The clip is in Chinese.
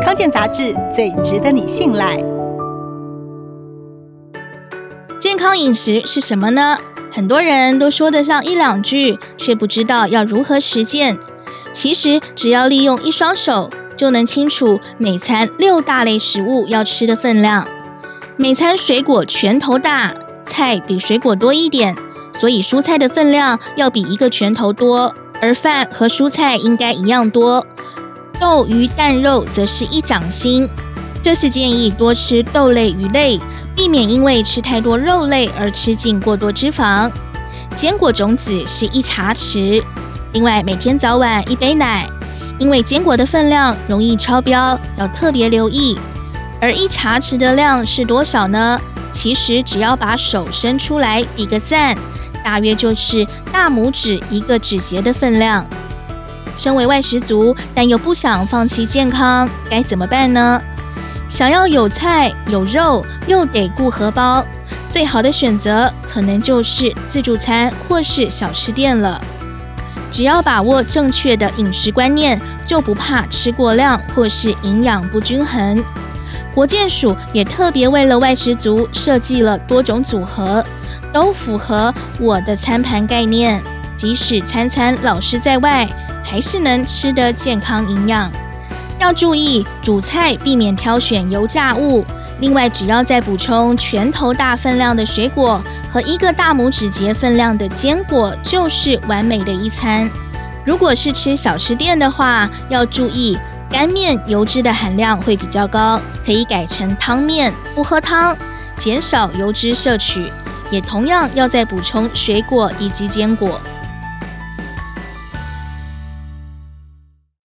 康健杂志最值得你信赖。健康饮食是什么呢？很多人都说得上一两句，却不知道要如何实践。其实，只要利用一双手，就能清楚每餐六大类食物要吃的分量。每餐水果拳头大，菜比水果多一点，所以蔬菜的分量要比一个拳头多，而饭和蔬菜应该一样多。豆、鱼、蛋、肉则是一掌心。这是建议多吃豆类、鱼类，避免因为吃太多肉类而吃进过多脂肪。坚果种子是一茶匙。另外，每天早晚一杯奶，因为坚果的分量容易超标，要特别留意。而一茶匙的量是多少呢？其实只要把手伸出来比个赞，大约就是大拇指一个指节的分量。身为外食族，但又不想放弃健康，该怎么办呢？想要有菜有肉，又得顾荷包，最好的选择可能就是自助餐或是小吃店了。只要把握正确的饮食观念，就不怕吃过量或是营养不均衡。国健署也特别为了外食族设计了多种组合，都符合我的餐盘概念，即使餐餐老师在外，还是能吃得健康营养。要注意主菜，避免挑选油炸物。另外，只要再补充拳头大分量的水果和一个大拇指节分量的坚果，就是完美的一餐。如果是吃小吃店的话，要注意干面油脂的含量会比较高，可以改成汤面，不喝汤，减少油脂摄取。也同样要再补充水果以及坚果。